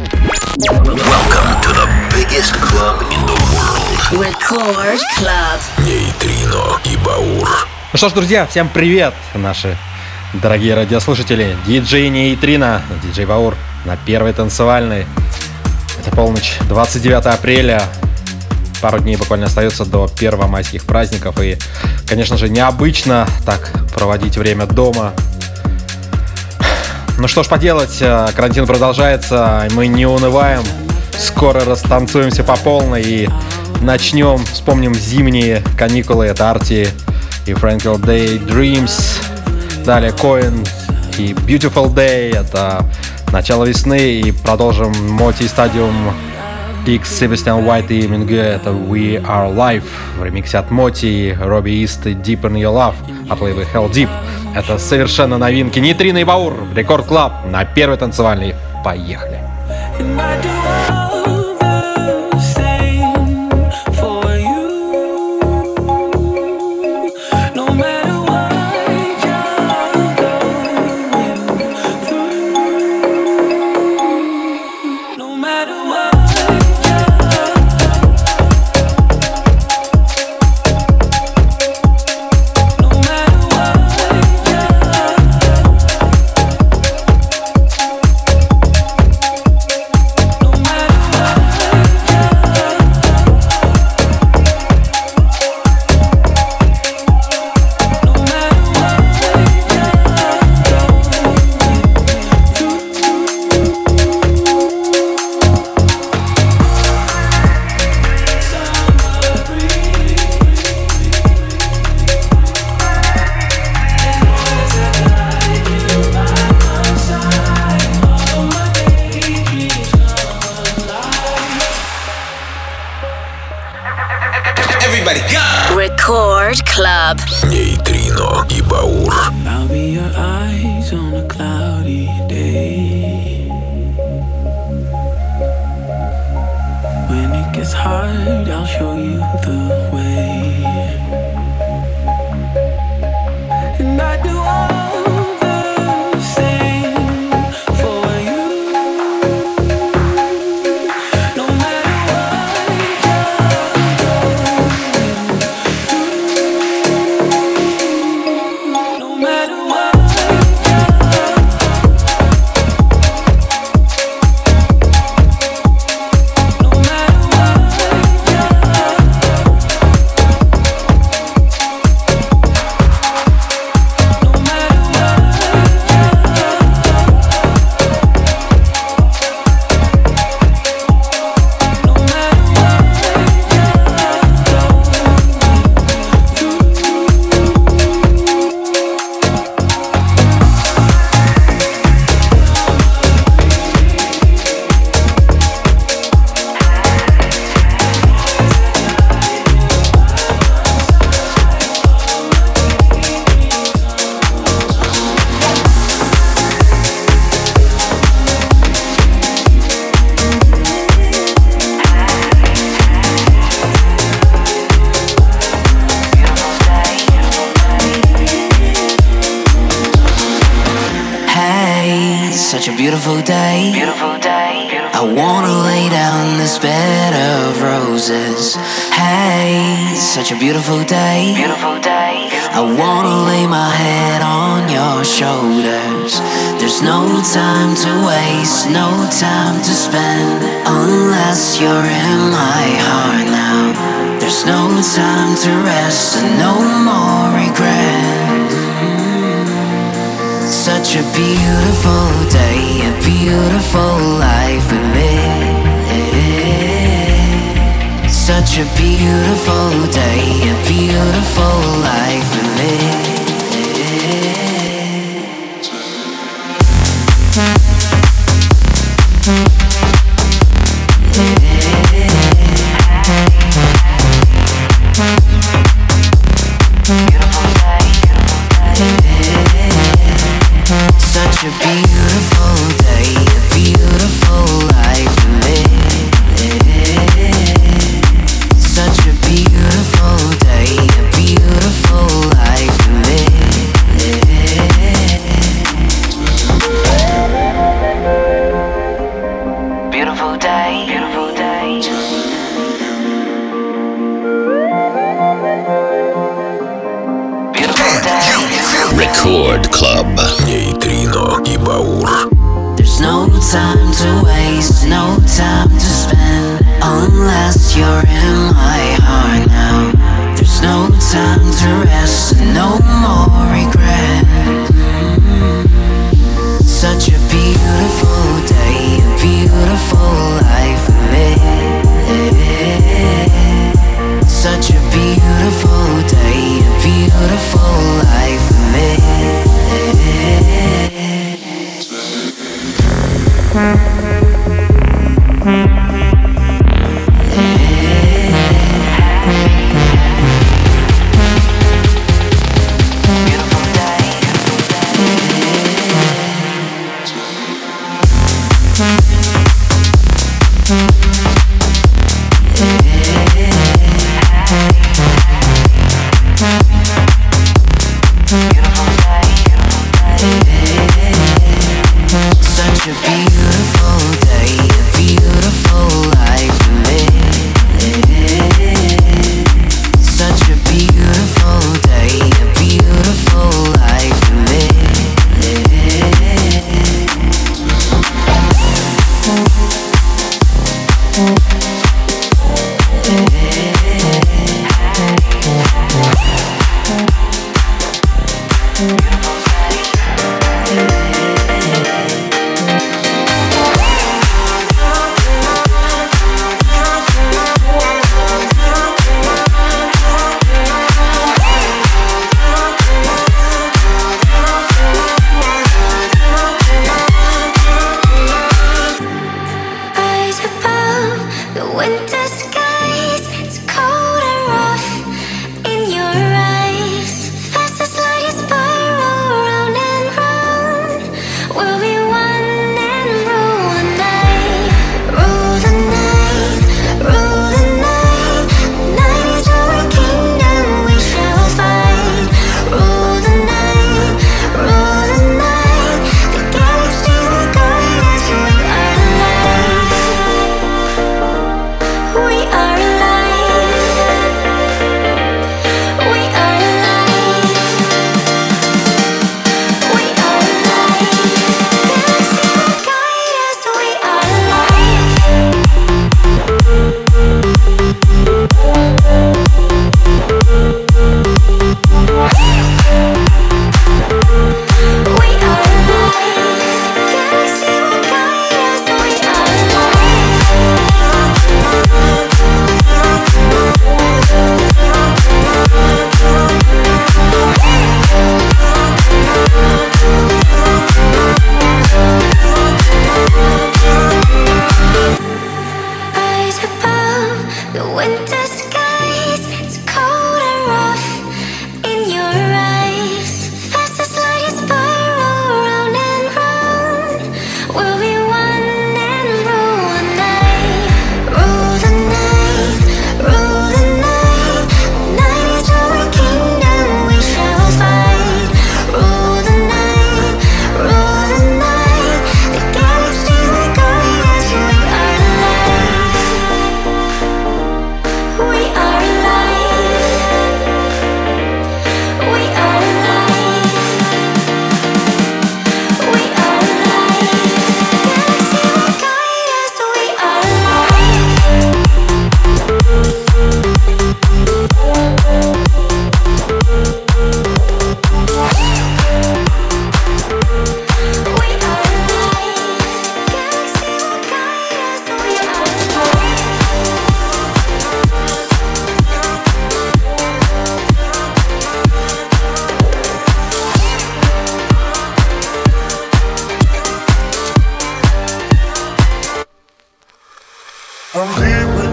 Welcome to the biggest club in the world. Record Club. Нейтрино и Баур. Ну что ж, друзья, всем привет, наши дорогие радиослушатели. Диджей Нейтрина, диджей Баур на первой танцевальной. Это полночь, 29 апреля. Пару дней буквально остается до первомайских праздников. И, конечно же, необычно так проводить время дома. Ну что ж поделать, э, карантин продолжается, мы не унываем. Скоро растанцуемся по полной и начнем, вспомним зимние каникулы. Это Арти и Frankel Day Dreams. Далее Coin и Beautiful Day. Это начало весны. И продолжим Моти Стадиум X, Себастьян Уайт и Минге. Это We Are Life в ремиксе от Моти, Робби Ист и Deep in Your Love от лейбла Hell Deep. Это совершенно новинки. Нитрина и Баур. Рекорд Клаб на первой танцевальной. Поехали. And I roses. Hey, such a beautiful day. Beautiful day. I wanna lay my head on your shoulders. There's no time to waste, no time to spend unless you're in my heart now. There's no time to rest and no more regret. Such a beautiful day, a beautiful life we live. Such a beautiful day, a beautiful life we live. Mm-hmm.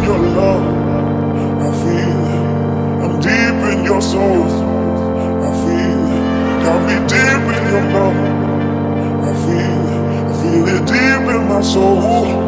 your love. I feel I'm deep in your soul. I feel got me deep in your love. I feel I feel it deep in my soul.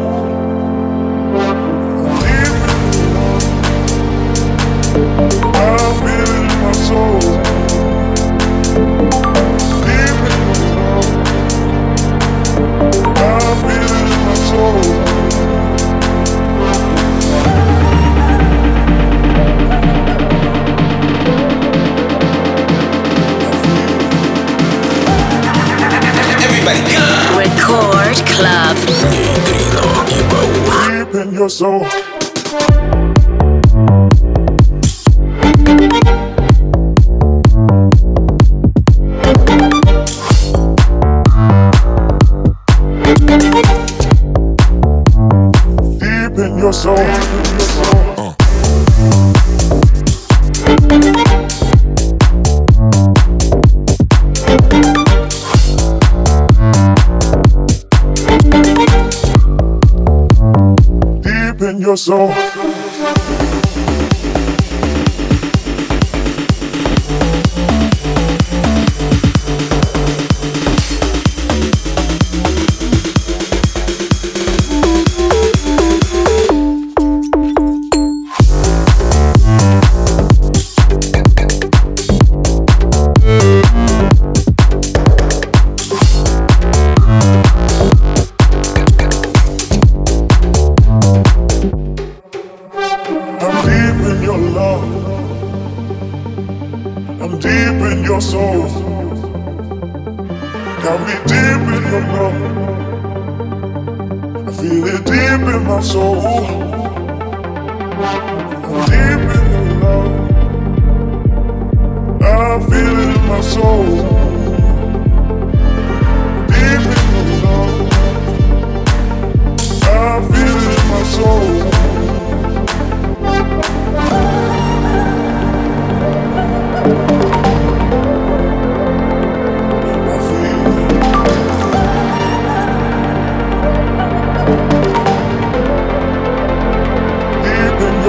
Club. Нейтрино и Баур. Deep in your soul. your soul. I feel it deep in my soul. Deep in love. I feel it in my soul. Deep in love. I feel it in my soul.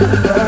Yeah.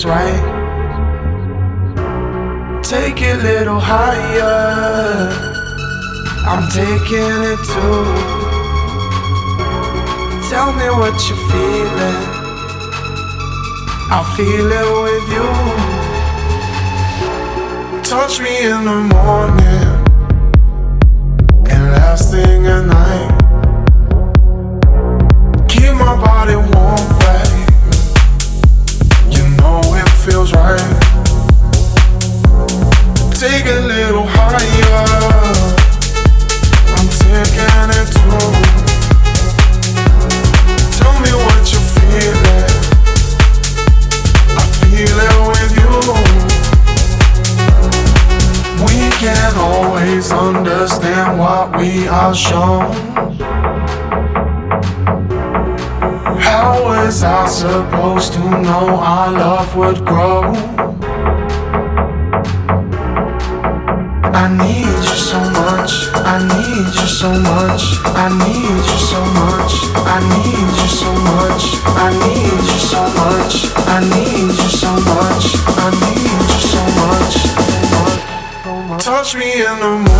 feels right. Take it a little higher. I'm taking it too. Tell me what you're feeling. I feel it with you. Touch me in the morning. was shown? How was I supposed to know our love would grow? I need you so much, I need you so much, I need you so much, I need you so much, I need you so much, I need you so much, I need you so much. Touch me in the morning.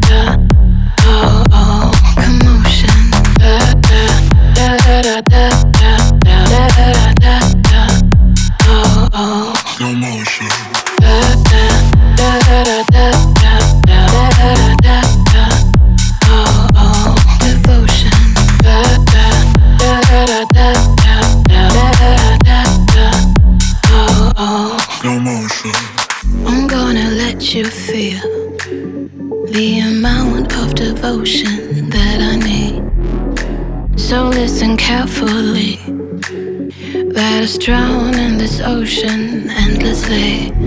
ocean endlessly.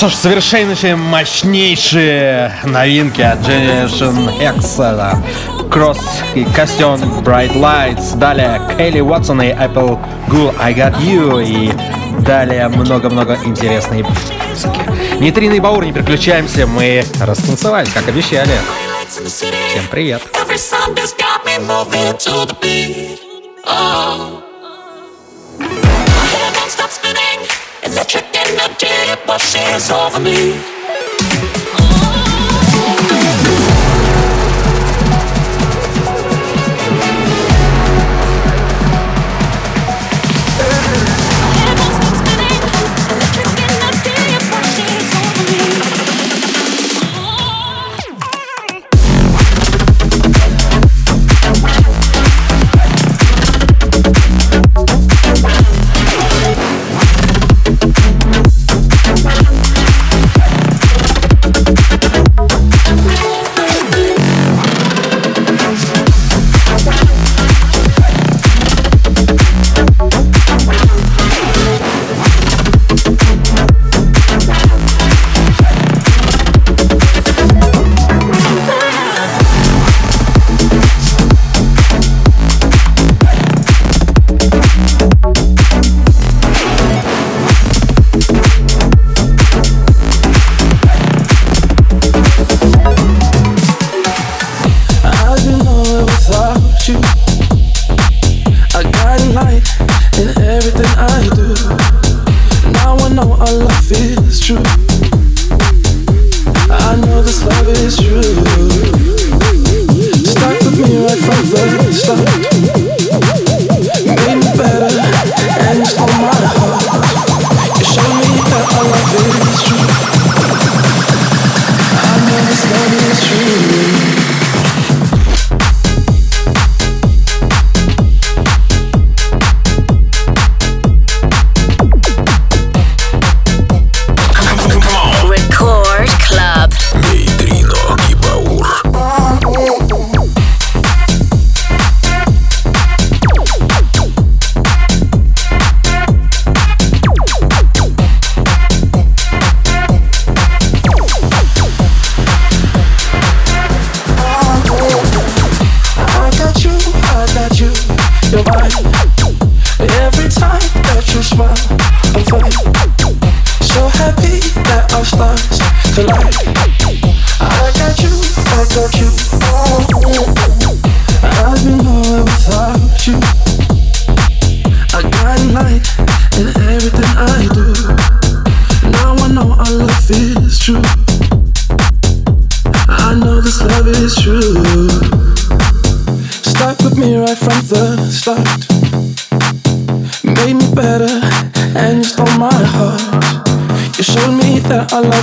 Что ж, совершеннейшие, мощнейшие новинки от Generation X. Cross и Custom Bright Lights. Далее Келли Уотсон и Apple Ghoul I Got You. И далее много-много интересной музыки. Нейтрино и Баур, не переключаемся, мы растанцевались, как обещали. Всем привет. Electric energy washes over me. and the deep, but over me.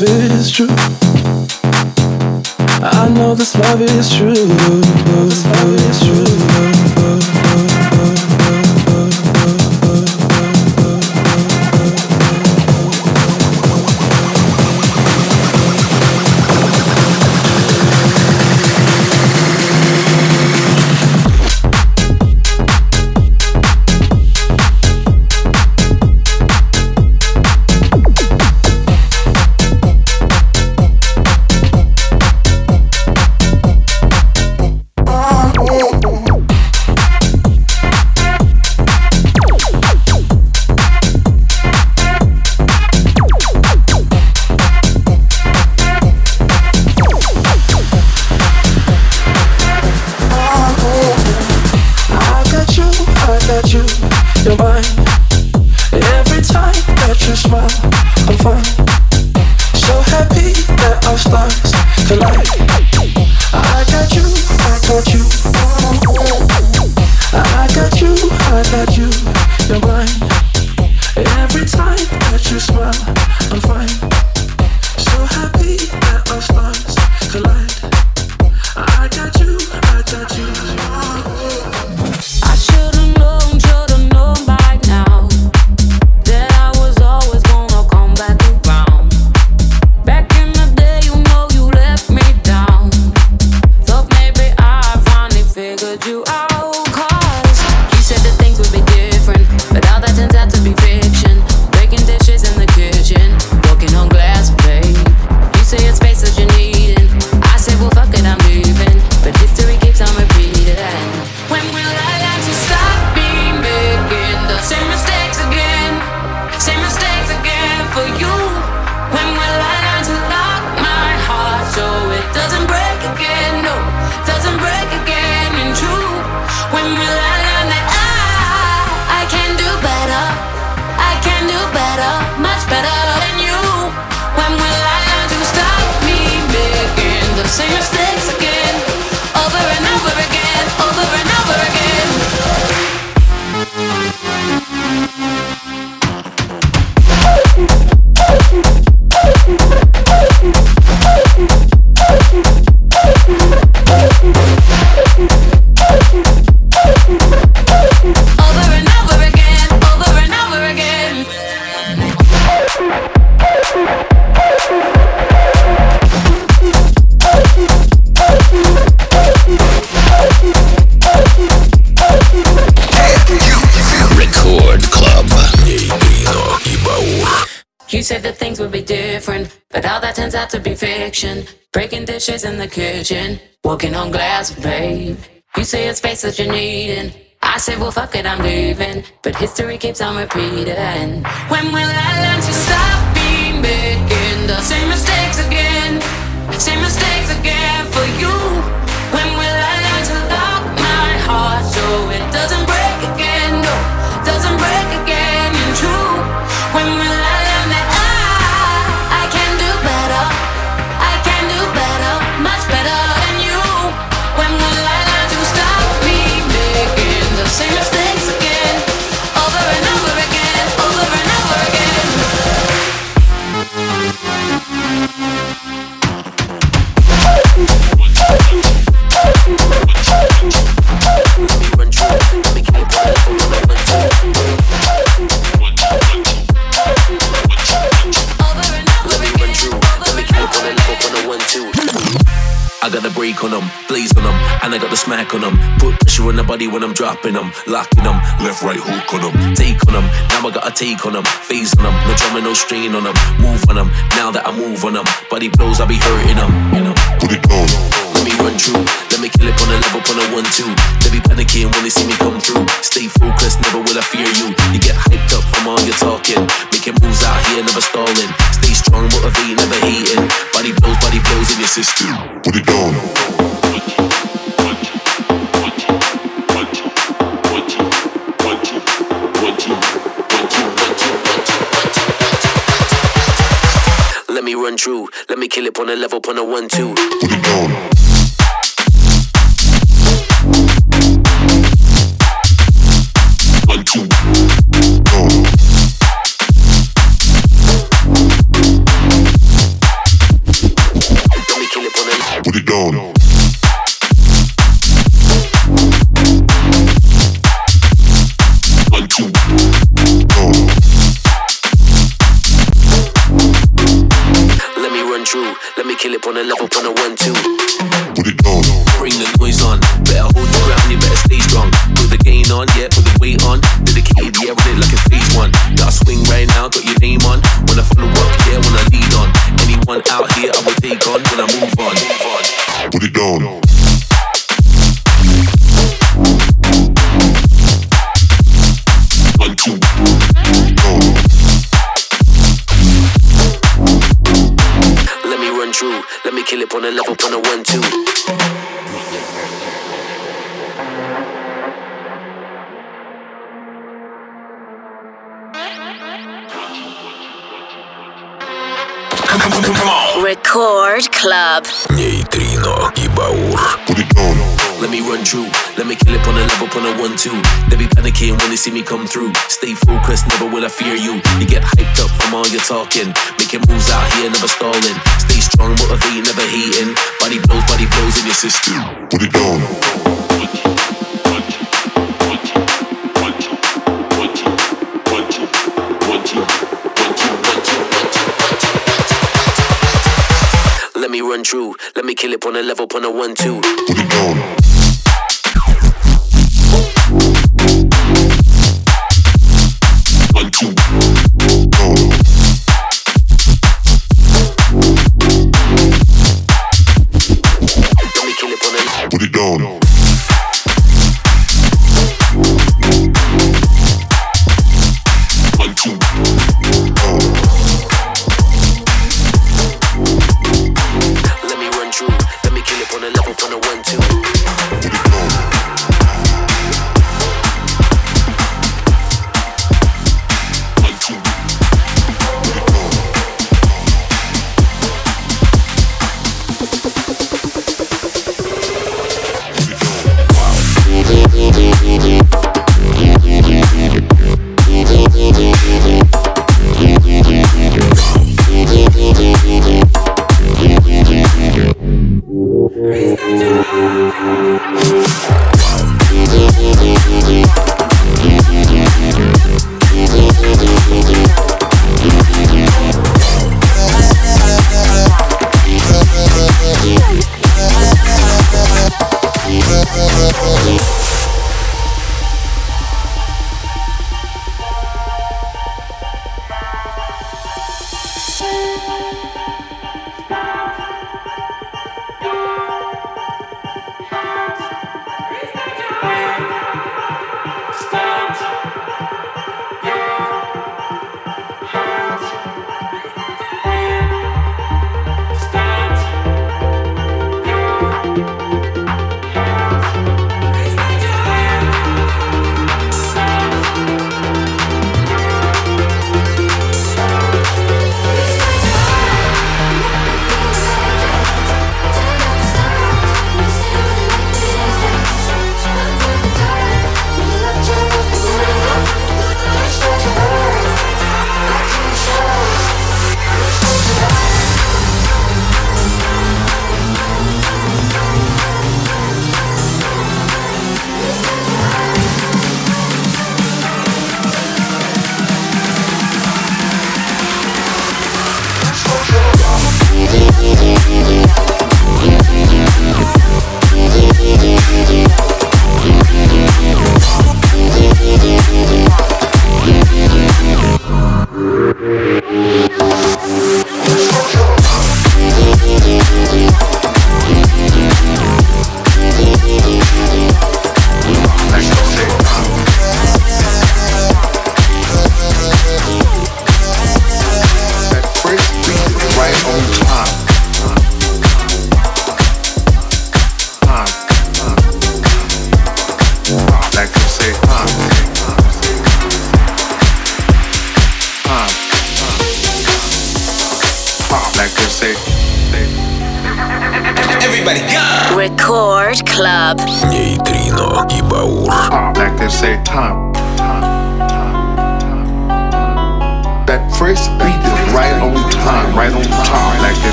Love is true. I know this love is true. You said that things would be different, but all that turns out to be fiction. Breaking dishes in the kitchen, walking on glass, babe. You say it's space that you're needing. I said, well, fuck it, I'm leaving. But history keeps on repeating. When will I learn to stop me making the same mistakes again? Same mistakes I got the break on them, blaze on them, and I got the smack on them. Put pressure on the body when I'm dropping them, locking them, left, right, hook on them, take on them. Now I got a take on them, phase on them, no drama, no strain on them, move on them. Now that I move on them, body blows, I be hurting them, you know. Put it down. Let me run through, let me kill it on a level, on a one, two. They be panicking when they see me come through. Stay focused, never will I fear you. You get hyped up from all your talking, making moves out here, never stalling. Stay strong, motivate, never hating. Body blows, body blows in your system. Put it down. Let me run through, let me kill it on a level, on a one, two. Put it down. see me come through. Stay focused, never will I fear you. You get hyped up from all your talking. Making moves out here, never stalling. Stay strong, motivate, never hating. Body blows, body blows in your system. Put it down. Let me run through, let me kill it on a level, on a one, two. Put it down. like to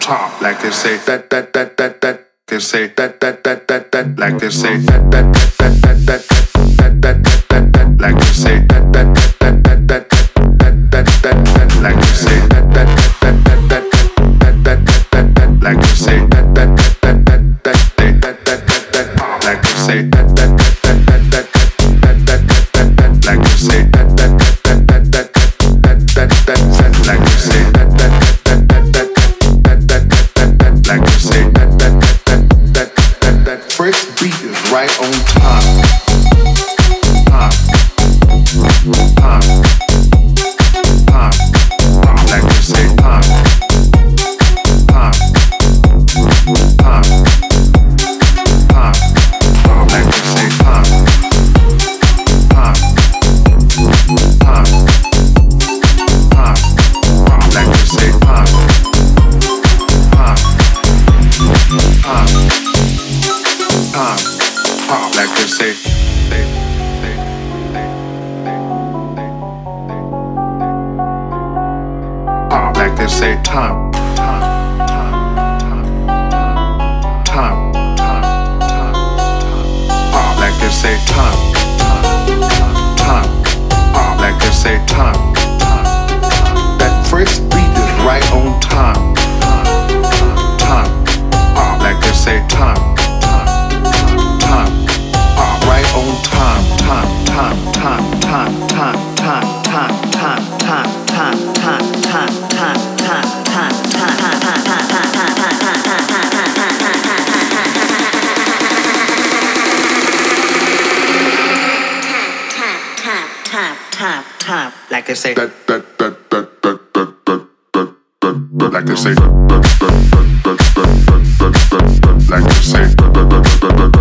top, like they say that that that that that they say that that that that that like they say that that that that that that that that that that like they say that that hop, like I say. Like I say. Like I say.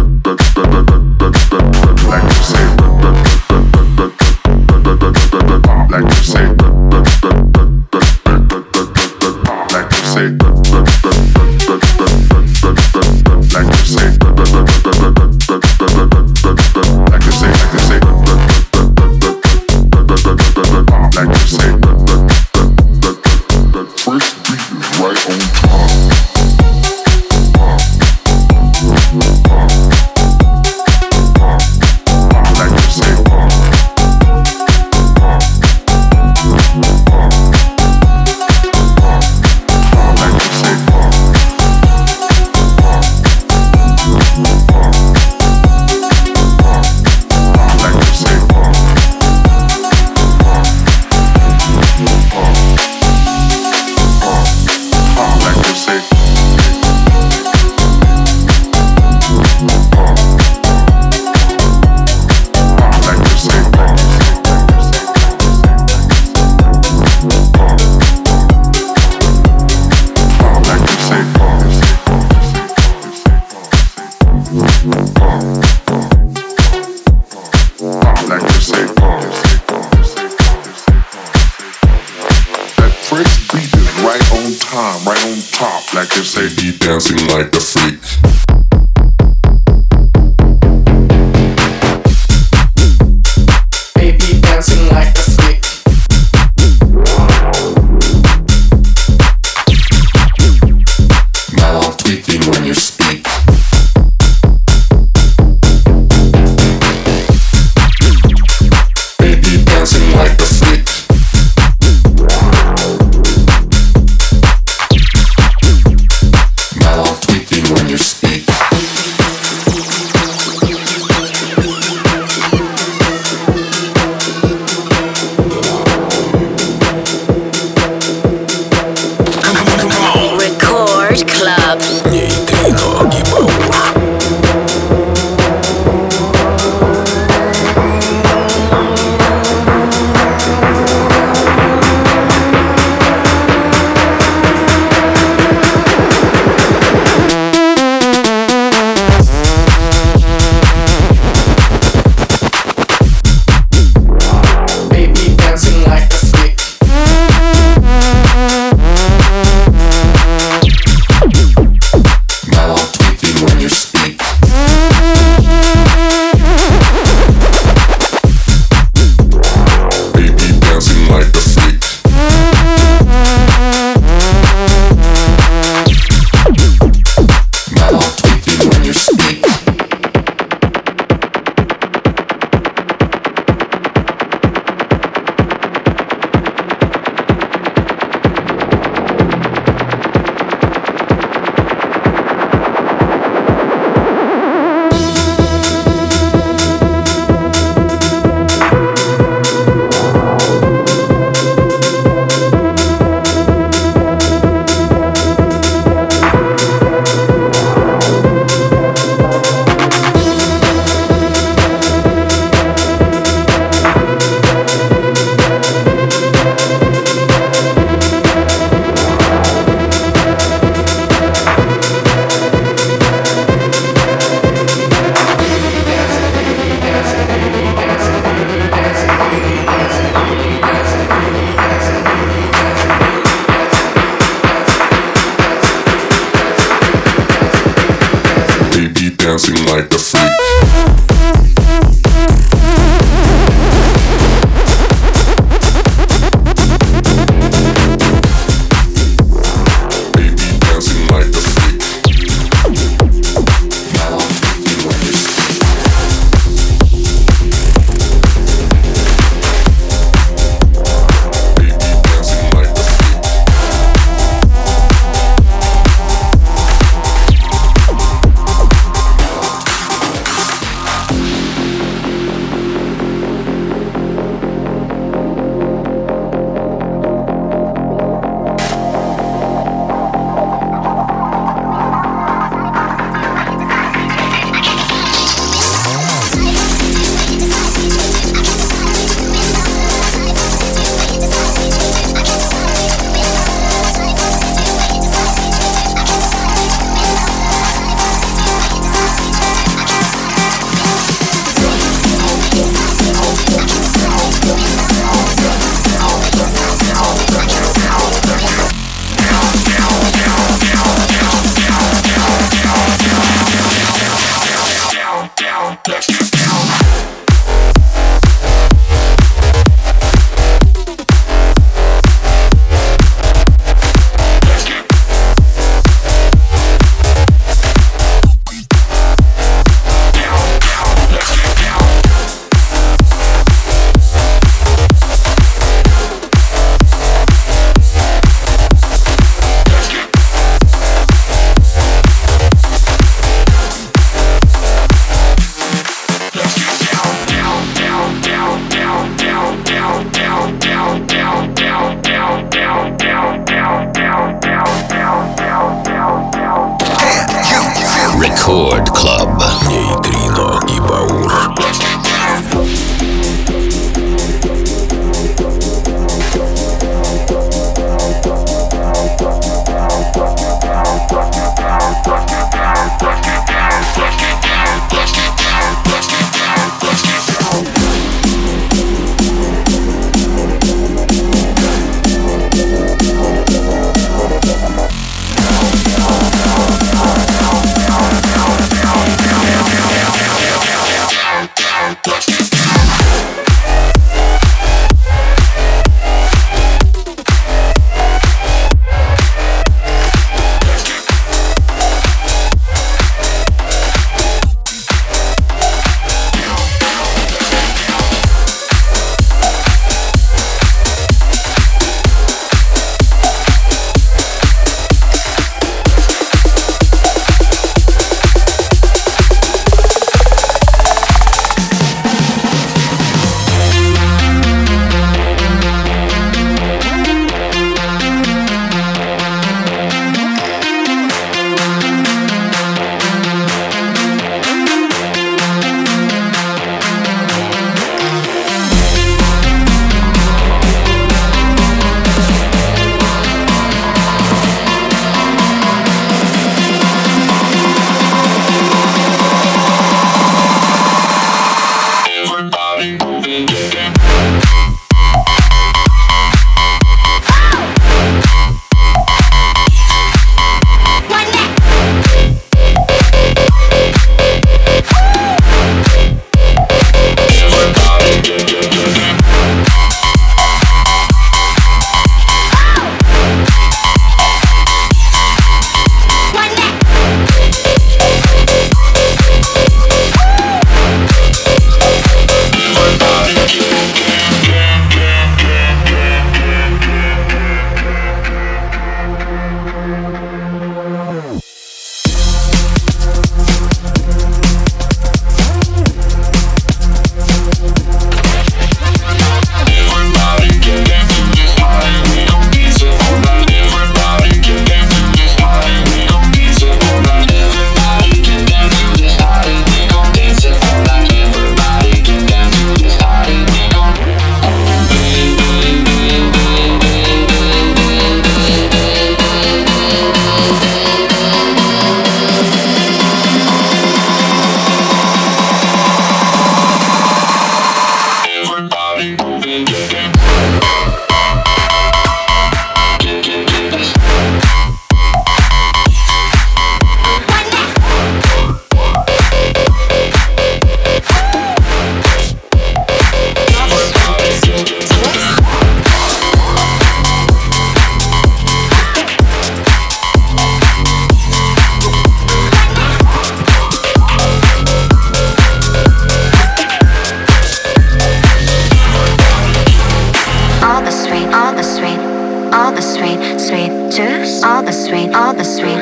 sweet juice. All the sweet, all the sweet,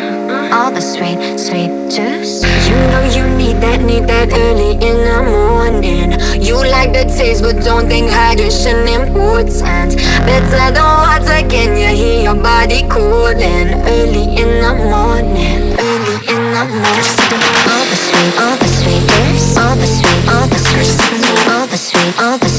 all the sweet, sweet juice. You know you need that, need that early in the morning. You like the taste, but don't think hydration important. Better than water, can you hear your body cooling? Early in the morning, early in the morning. All the sweet, all the sweet, all the sweet, all the sweet, all the sweet, all the sweet.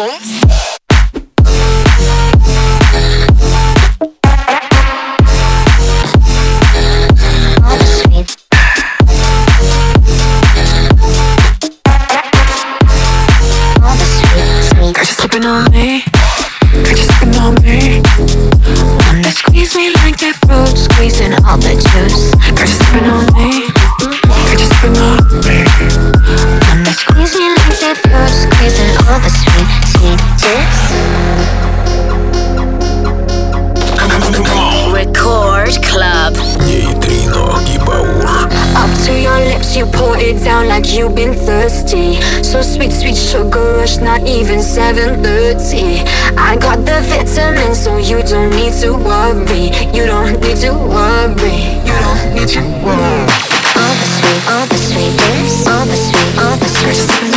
Sweet you've been thirsty. So sweet, sweet sugar rush, not even 7:30. I got the vitamins, so you don't need to worry. You don't need to worry. You don't need to worry. All the sweet, all the sweet all the sweet, all the sweet,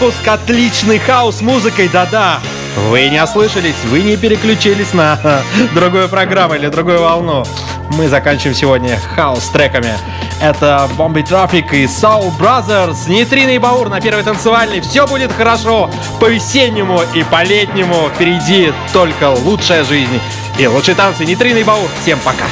выпуск отличной хаос-музыкой, да-да. Вы не ослышались, вы не переключились на другую программу или другую волну. Мы заканчиваем сегодня хаос-треками. Это Бомби Трафик и Soul Brothers, Нейтрина и Баур на первой танцевальной. Все будет хорошо по-весеннему и по-летнему. Впереди только лучшая жизнь и лучшие танцы. Нейтрина и Баур. Всем пока.